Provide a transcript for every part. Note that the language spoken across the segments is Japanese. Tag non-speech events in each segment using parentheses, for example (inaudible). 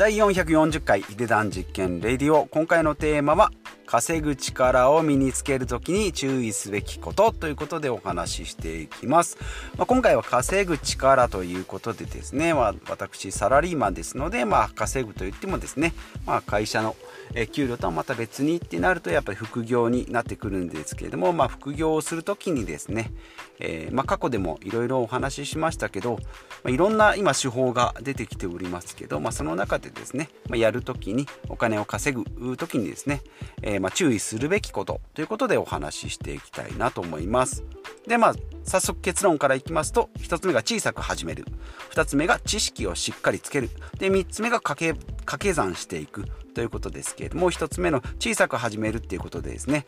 第440回ヒデダン実験レディオ。今回のテーマは稼ぐ力を身につけるときに注意すべきことということでお話ししていきます、まあ、今回は稼ぐ力ということでですね、まあ、私サラリーマンですので、まあ、稼ぐといってもですね、まあ、会社のえ給料とはまた別にってなるとやっぱり副業になってくるんですけれども、まあ、副業をする時にですね、えー、まあ、過去でもいろいろお話ししましたけど、まあ、いろんな今手法が出てきておりますけど、まあ、その中でですね、まやる時にお金を稼ぐ時にですね、えー、ま注意するべきことということでお話ししていきたいなと思います。でまあ早速結論からいきますと1つ目が小さく始める。2つ目が知識をしっかりつける。で3つ目が掛け掛け算していくということですけれども1つ目の小さく始めるっていうことでですね。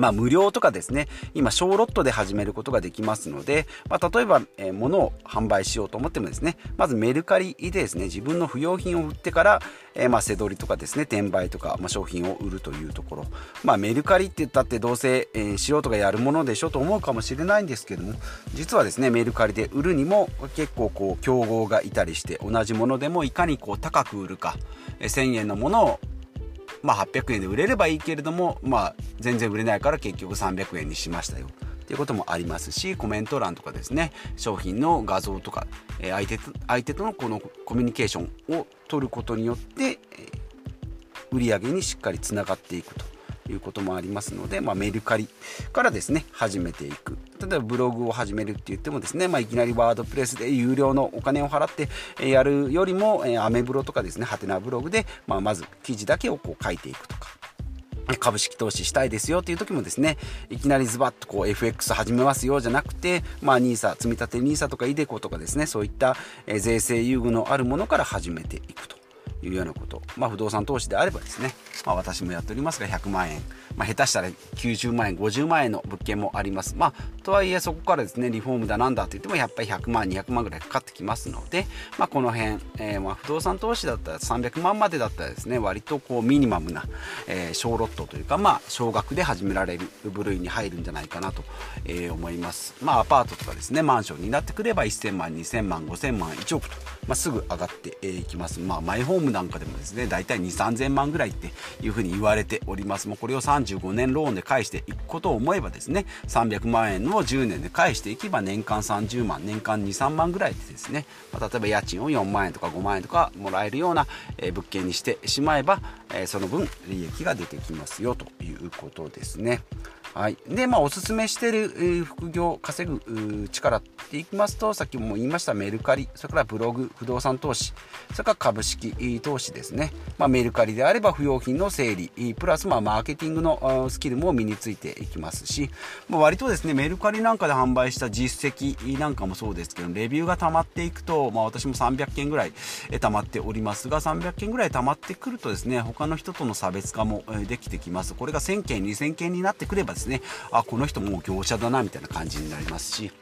まあ、無料とかですね、今、小ロットで始めることができますので、まあ、例えば、えー、物を販売しようと思ってもですね、まずメルカリでですね、自分の不用品を売ってから、えー、まあ、背取りとかですね、転売とか、まあ、商品を売るというところ。まあ、メルカリって言ったってどうせ、えー、素人がやるものでしょと思うかもしれないんですけども、実はですね、メルカリで売るにも結構こう、競合がいたりして、同じものでもいかにこう、高く売るか、え1000円のものをまあ、800円で売れればいいけれども、まあ、全然売れないから結局300円にしましたよ。ということもありますしコメント欄とかですね商品の画像とか、え相手と相手とのこのコミュニケーションを取ることによって、え売り上げにしっかりつながっていくと。いうこともありますので、まあ、メルカリからですね始めていく例えばブログを始めるって言ってもですね、まあ、いきなりワードプレスで有料のお金を払ってやるよりも、えアメブロとかですねハテナブログで、まあ、まず記事だけをこう書いていくとか株式投資したいですよっていう時もですね、いきなりズバッとこう FX 始めますよじゃなくて、まあ NISA、積立 NISA とか iDeCo とかですね、そういった税制優遇のあるものから始めていく。いうようなこと、まあ、不動産投資であればですね、まあ、私もやっておりますが100万円、まあ、下手したら90万円50万円の物件もあります。まあとはいえそこからですねリフォームだなんだと言ってもやっぱり100万200万ぐらいかかってきますので、まあ、この辺、えー、まあ不動産投資だったら300万までだったらですね割とこうミニマムな、えー、小ロットというかまあ少額で始められる部類に入るんじゃないかなと、えー、思います。まあアパートとかですねマンションになってくれば1000万2000万5000万1億と、まあ、すぐ上がっていきます。まあマイホームなんかでもですね大体2 3000万ぐらいっていうふうに言われております。もうこれを35年ローンで返していくことを思えばですね300万円の10年で返していけば年間30万年間23万ぐらいでですね、まあ、例えば家賃を4万円とか5万円とかもらえるような、え物件にしてしまえば、えその分利益が出てきますよということですね。はい、でまあおすすめしている、副業稼ぐ力っていきますとさっきも言いましたメルカリそれからブログ不動産投資それから株式投資ですね、まあ、メルカリであれば不用品の整理プラスまあマーケティングのスキルも身についていきますし、まあ、割とですねメルカリなんかで販売した実績なんかもそうですけどレビューが溜まっていくと、まあ、私も300件ぐらい溜まっておりますが300件ぐらい溜まってくるとですね他の人との差別化もできてきます。これが1000件2000件になってくればですね。あこの人もう業者だなみたいな感じになりますし。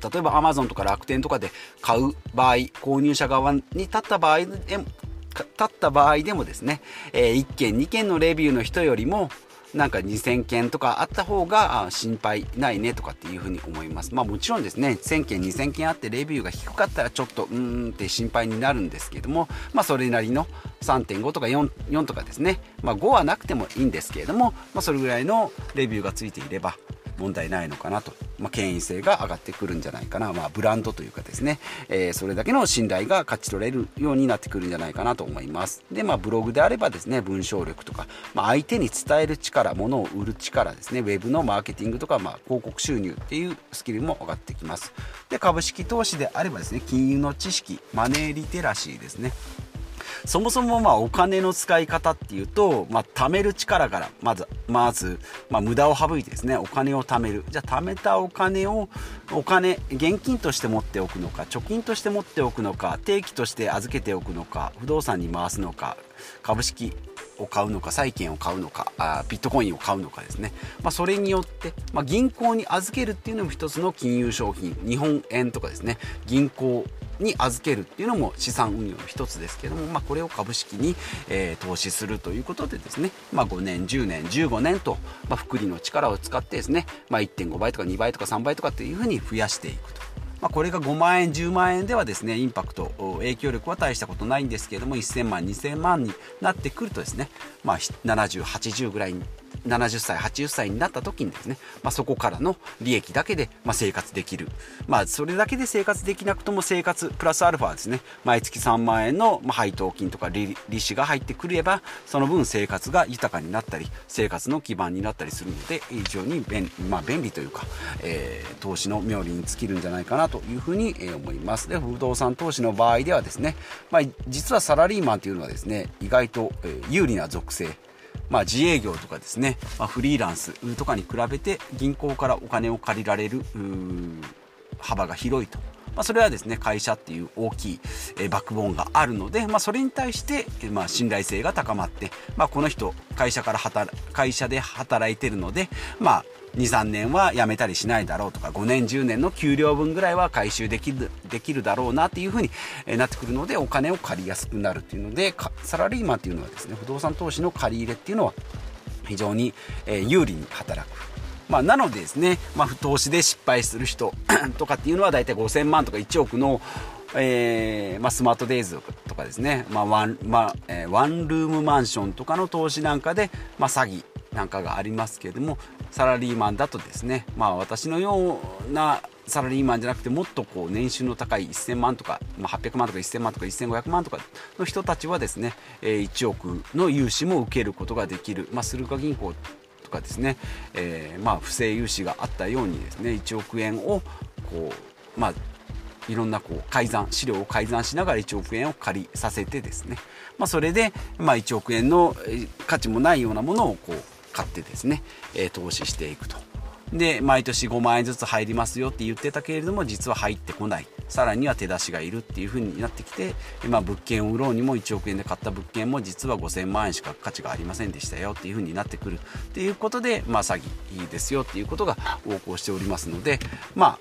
例えば Amazon とか楽天とかで買う場合購入者側に立った場合で立った場合でもですね、え、1件2件のレビューの人よりもなんか2000件とかあった方が心配ないねとかっていうふうに思います。まあもちろんですね、1000件、2000件あってレビューが低かったらちょっとうーんって心配になるんですけども、まあそれなりの3.5とか 4, 4とかですね、まあ5はなくてもいいんですけれども、まあそれぐらいのレビューがついていれば、問題ないのかなと、まあ、権威性が上がってくるんじゃないかな、まあ、ブランドというかですね、えー、それだけの信頼が勝ち取れるようになってくるんじゃないかなと思います。で、まあ、ブログであればですね文章力とか、まあ、相手に伝える力物を売る力ですね。ウェブのマーケティングとか、まあ、広告収入っていうスキルも上がってきます。で株式投資であればですね金融の知識マネーリテラシーですね。そもそもまあお金の使い方っていうと、まあ、貯める力からまずまず、まあ、無駄を省いてですねお金を貯める。じゃあ貯めたお金をお金現金として持っておくのか貯金として持っておくのか定期として預けておくのか不動産に回すのか株式を買うのか債券を買うのかあビットコインを買うのかですね、まあ、それによって、まあ、銀行に預けるっていうのも一つの金融商品日本円とかですね。銀行に預けるっていうのも資産運用の一つですけども、まあ、これを株式に、えー、投資するということでですね、まあ、5年10年15年と、まあ、福利の力を使ってですね、まあ、1.5倍とか2倍とか3倍とかっていうふうに増やしていくと。まあ、これが5万円10万円ではですねインパクト影響力は大したことないんですけれども1000万2000万になってくるとですね、まあ、7080ぐらいに70歳80歳になった時にですね、まあ、そこからの利益だけで、まあ、生活できる、まあ、それだけで生活できなくとも生活プラスアルファですね。毎月3万円の配当金とか利子が入ってくればその分生活が豊かになったり生活の基盤になったりするので非常に便,、まあ、便利というか、えー、投資の妙利に尽きるんじゃないかなというふうに思います。で不動産投資の場合ではですね、まあ、実はサラリーマンというのはですね意外と有利な属性まあ、自営業とかですね、まあ、フリーランスとかに比べて銀行からお金を借りられる幅が広いと。まあ、それはですね会社っていう大きい、えバックボーンがあるので、まあ、それに対して、まあ、信頼性が高まって、まあ、この人会社から働会社で働いてるので、まあ、23年は辞めたりしないだろうとか5年10年の給料分ぐらいは回収できるできるだろうなっていうふうになってくるのでお金を借りやすくなるっていうのでサラリーマンっていうのはですね不動産投資の借り入れっていうのは非常に有利に働く。まあ、なのでですね、まあ、投資で失敗する人 (coughs) とかっていうのは大体5000万とか1億の、えーまあ、スマートデイズとかですね、まあワンまあえー、ワンルームマンションとかの投資なんかで、まあ、詐欺なんかがありますけれどもサラリーマンだとですねまあ私のようなサラリーマンじゃなくてもっとこう年収の高い1000万とか、まあ、800万とか1000万とか1500万とかの人たちはですね、え、1億の融資も受けることができる、まあ、スルカ銀行とかですね、えー、まあ不正融資があったようにですね1億円をこうまあいろんなこう改ざん資料を改ざんしながら1億円を借りさせてですね、まあ、それで、まあ、1億円の価値もないようなものをこう買ってですね、え投資していくと。で、毎年5万円ずつ入りますよって言ってたけれども、実は入ってこない。さらには手出しがいるっていう風になってきて、まあ、物件を売ろうにも1億円で買った物件も実は5000万円しか価値がありませんでしたよっていう風になってくるっていうことで、まあ、詐欺ですよっていうことが横行しておりますので、ま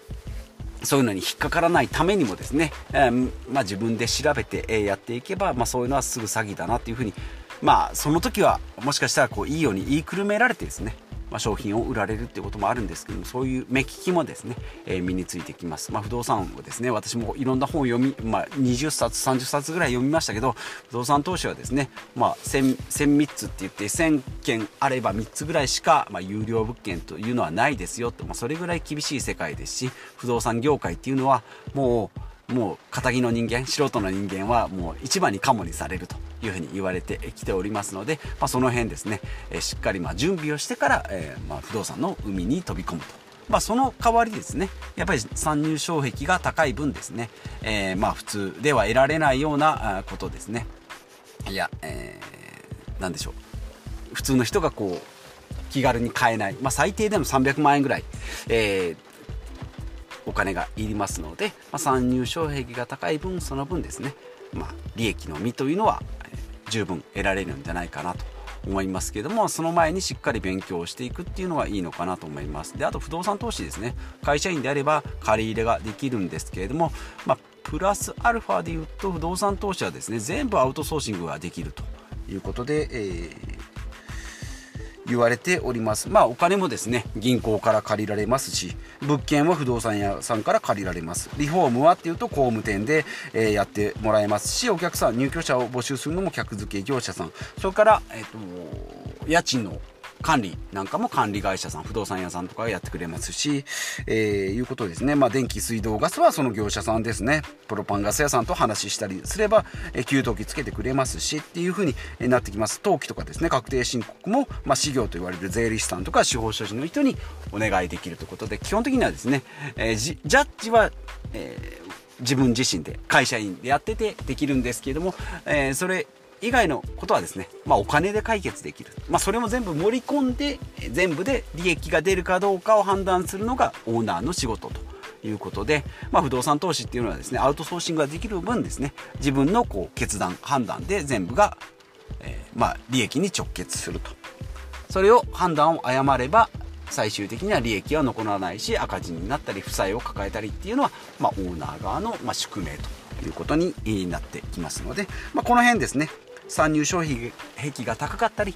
あ、そういうのに引っかからないためにもですね、えー、まあ、自分で調べて、やっていけば、まあ、そういうのはすぐ詐欺だなっていうふうにまあその時はもしかしたらこういいように言いくるめられてですねまあ、商品を売られるっていうこともあるんですけどもそういう目利きもですね、えー、身についてきます、まあ、不動産をですね私もいろんな本を読み、まあ、20冊30冊ぐらい読みましたけど不動産投資はですね、まあ、1000, 1003つって言って1000件あれば3つぐらいしか、まあ、有料物件というのはないですよと、まあ、それぐらい厳しい世界ですし不動産業界っていうのはもうもう仇の人間素人の人間はもう一番にカモにされるというふうに言われてきておりますので、まあ、その辺ですね、え、しっかりま準備をしてから、えー、ま、不動産の海に飛び込むと。まあ、その代わりですね、やっぱり参入障壁が高い分ですね、えー、まあ普通では得られないようなことですね。いや、えー、なんでしょう。普通の人がこう、気軽に買えない、まあ、最低でも300万円ぐらい、えー、お金がいりますので、まあ、参入障壁が高い分その分ですね、まあ、利益の身というのは、え十分得られるんじゃないかなと思いますけどもその前にしっかり勉強していくっていうのはいいのかなと思いますであと不動産投資ですね会社員であれば借り入れができるんですけれども、まあ、プラスアルファで言うと不動産投資はですね全部アウトソーシングができるということで、えー言われております。まあお金もですね、銀行から借りられますし、物件は不動産屋さんから借りられます。リフォームはっていうと工務店で、えー、やってもらえますし、お客さん、入居者を募集するのも客付け業者さん、それから、えっ、ー、と、家賃の管理なんかも管理会社さん、不動産屋さんとかやってくれますし、えー、いうことですね。まあ、電気、水道、ガスはその業者さんですね。プロパンガス屋さんと話したりすれば、えー、給湯器つけてくれますし、っていう風になってきます。登記とかですね、確定申告も、まあ、事業と言われる税理士さんとか司法書士の人にお願いできるということで、基本的にはですね、えー、ジャッジは、えー自分自身で会社員でやっててできるんですけれども、えー、それ以外のことはですね、まあ、お金で解決できる、まあ、それも全部盛り込んで全部で利益が出るかどうかを判断するのがオーナーの仕事ということで、まあ、不動産投資っていうのはですねアウトソーシングができる分ですね自分のこう決断判断で全部が、えー、まあ、利益に直結すると。それを判断を誤れば最終的には利益は残らないし赤字になったり負債を抱えたりっていうのは、まあ、オーナー側の、ま宿命ということになってきますので、まあ、この辺ですね参入障壁が高かったり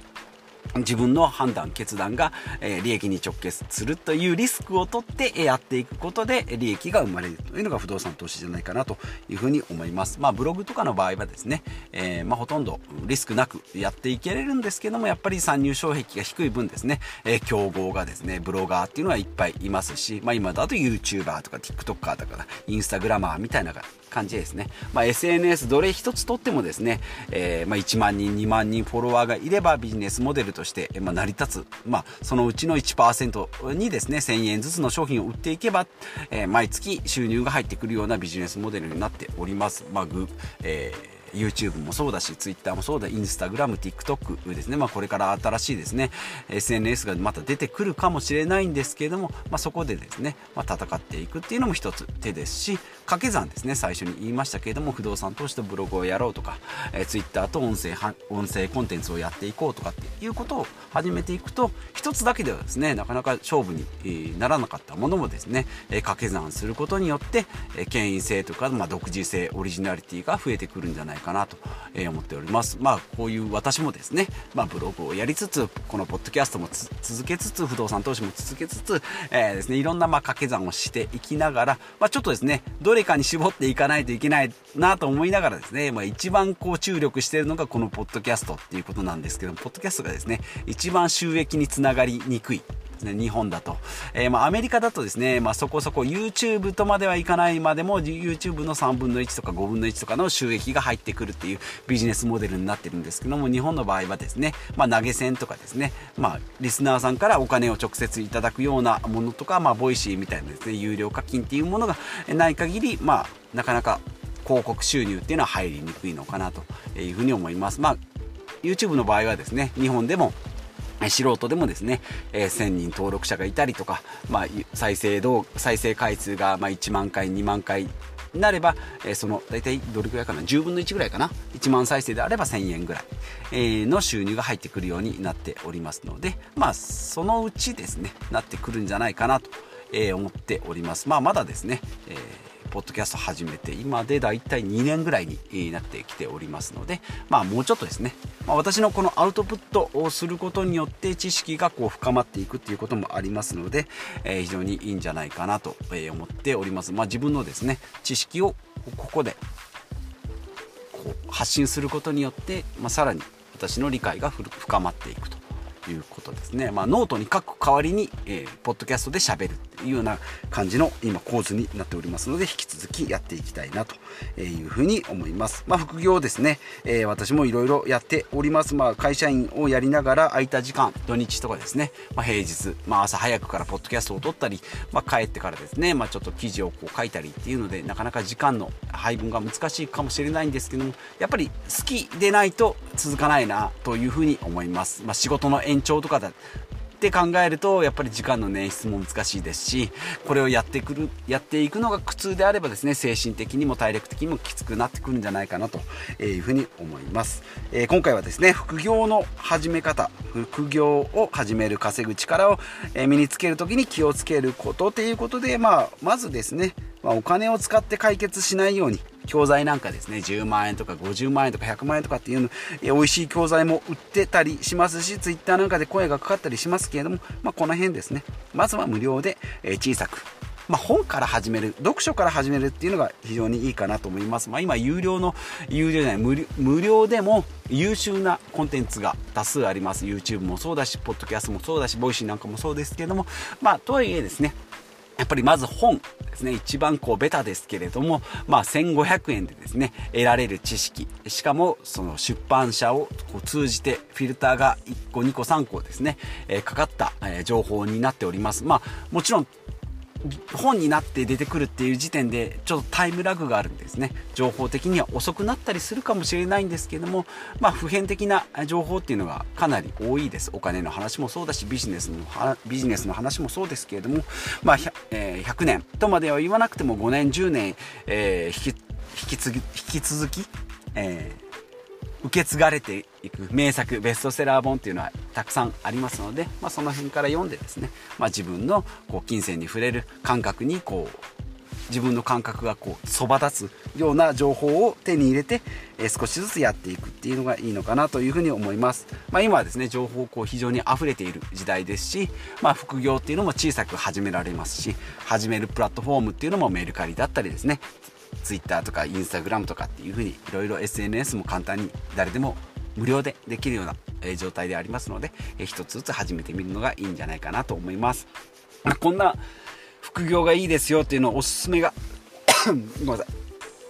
自分の判断、決断が、えー、利益に直結するというリスクを取ってやっていくことで利益が生まれるというのが不動産投資じゃないかなというふうに思います。まあブログとかの場合はですね、えー、まあほとんどリスクなくやっていけれるんですけども、やっぱり参入障壁が低い分ですね、えー、競合がですね、ブロガーっていうのはいっぱいいますし、まあ今だと YouTuber とか TikToker とか、インスタグラマーみたいな感じですね。まあ、SNS どれ一つとってもですね、えー、まあ、1万人、2万人フォロワーがいればビジネスモデルとして、まあ、成り立つ。まあ、そのうちの1%にですね、1000円ずつの商品を売っていけば、えー、毎月収入が入ってくるようなビジネスモデルになっております。まあ、グえー YouTube もそうだし、Twitter もそうだ、Instagram、TikTok ですね。まあこれから新しいですね、SNS がまた出てくるかもしれないんですけれども、まあそこでですね、まあ戦っていくっていうのも一つ手ですし、掛け算ですね、最初に言いましたけれども、不動産投資とブログをやろうとか、えー、Twitter と音声、音声コンテンツをやっていこうとかっていうことを始めていくと、一つだけではですね、なかなか勝負にならなかったものもですね、掛け算することによって、権威性とか、まあ、独自性、オリジナリティが増えてくるんじゃないかかなと思っております。まあ、こういう私もですね、まあ、ブログをやりつつ、このポッドキャストも続けつつ、不動産投資も続けつつ、えー、ですね、いろんなま掛け算をしていきながら、まあ、ちょっとですね、どれかに絞っていかないといけないなと思いながらですね、まあ、一番こう注力しているのがこのポッドキャストっていうことなんですけども、ポッドキャストがですね、一番収益につながりにくい。ですね、日本だと。えー、まあ、アメリカだとですね、まあ、そこそこ YouTube とまではいかないまでも YouTube の3分の1とか5分の1とかの収益が入ってくるっていうビジネスモデルになってるんですけども、日本の場合はですね、まあ、投げ銭とかですね、まあ、リスナーさんからお金を直接いただくようなものとか、まあ、 Voicy みたいなですね、有料課金っていうものがない限り、まあ、なかなか広告収入っていうのは入りにくいのかなというふうに思います。まあ YouTube の場合はですね、日本でも素人でもですね、えー、1000人登録者がいたりとか、まあ、再生度、再生回数がま1万回、2万回なれば、えー、その大体どれくらいかな10分の1ぐらいかな1万再生であれば1000円ぐらい、えー、の収入が入ってくるようになっておりますのでまあそのうちですねなってくるんじゃないかなと、え、思っております。まあまだですね、えーポッドキャスト始めて今でだいたい2年ぐらいになってきておりますのでまあもうちょっとですね、まあ、私のこのアウトプットをすることによって知識がこう深まっていくっていうこともありますので、えー、非常にいいんじゃないかなと思っておりますまあ自分のですね知識をここでこう発信することによって、まあ、さらに私の理解が深まっていくということですね。まあ、ノートに書く代わりに、えー、ポッドキャストで喋るっいうような感じの今構図になっておりますので、引き続きやっていきたいなというふうに思います。まあ、副業ですね、えー、私もいろいろやっております。まあ、会社員をやりながら空いた時間、土日とかですね、まあ、平日、まあ、朝早くからポッドキャストを撮ったり、まあ、帰ってからですね、まあ、ちょっと記事をこう書いたりっていうので、なかなか時間の配分が難しいかもしれないんですけども、やっぱり好きでないと続かないなというふうに思います。まあ、仕事の延長とかだって考えるとやっぱり時間の捻出も難しいですしこれをやってくるやっていくのが苦痛であればですね精神的にも体力的にもきつくなってくるんじゃないかなというふうに思います、えー、今回はですね副業の始め方副業を始める稼ぐ力を身につける時に気をつけることということで、まあ、まずですねまあ、お金を使って解決しないように教材なんかですね10万円とか50万円とか100万円とかっていうの美味しい教材も売ってたりしますし Twitter なんかで声がかかったりしますけれども、まあ、この辺ですねまずは無料で小さくまあ、本から始める、読書から始めるっていうのが非常にいいかなと思います。まあ、今、有料の、有料じゃない無料、でも優秀なコンテンツが多数あります。YouTube もそうだし、ポッドキャストもそうだし、 Voicy なんかもそうですけども、まあ、とはいえですね、やっぱりまず本ですね、一番こうベタですけれども、まあ1500円でですね、得られる知識、しかもその出版社をこう通じてフィルターが1個2個3個ですね、えー、かかった、えー、情報になっております。まあもちろん本になって出てくるっていう時点でちょっとタイムラグがあるんですね。情報的には遅くなったりするかもしれないんですけどもまあ普遍的な情報っていうのがかなり多いです。お金の話もそうだしビジネスのビジネスの話もそうですけれどもまあ 100,、えー、100年とまでは言わなくても5年10年、えー、引き引き継ぎ引き続き、えー受け継がれていく名作ベストセラー本っていうのはたくさんありますので、まあ、その辺から読んでですね、まあ、自分のこう金銭に触れる感覚にこう自分の感覚がこうそば立つような情報を手に入れて、え少しずつやっていくっていうのがいいのかなというふうに思います、まあ、今はですね情報こう非常に溢れている時代ですし、まあ、副業っていうのも小さく始められますし始めるプラットフォームっていうのもメルカリだったりですね Twitter とか Instagram とかっていうふうにいろいろ SNS も簡単に誰でも無料でできるような状態でありますので、え一つずつ始めてみるのがいいんじゃないかなと思います。こんな副業がいいですよっていうのをおすすめが (coughs) ごめんなさい、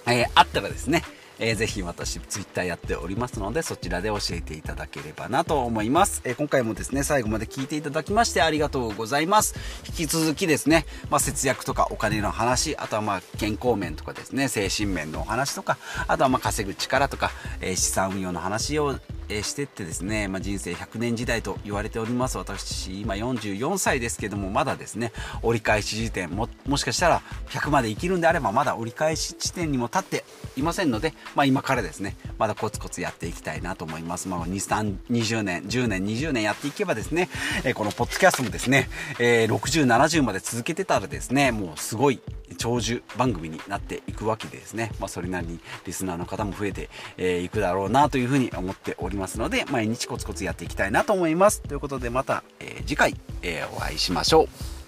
えー、あったらですね、えー、ぜひ私ツイッターやっておりますのでそちらで教えていただければなと思います、えー、今回もですね最後まで聞いていただきましてありがとうございます。引き続きですね、まあ、節約とかお金の話あとはまあ健康面とかですね精神面のお話とかあとはまあ稼ぐ力とか、え資産運用の話をえしてってですね、まあ、人生100年時代と言われております。私今44歳ですけどもまだですね折り返し時点ももしかしたら100まで生きるんであればまだ折り返し地点にも立っていませんので、まあ、今からですねまだコツコツやっていきたいなと思います、まあ、20年10年20年やっていけばですね、えこのポッドキャストもですね、えー、6070まで続けてたらですねもうすごい長寿番組になっていくわけですね、まあ、それなりにリスナーの方も増えてい、えー、くだろうなというふうに思っております。ますので毎日コツコツやっていきたいなと思います。ということでまた、えー、次回、えー、お会いしましょう。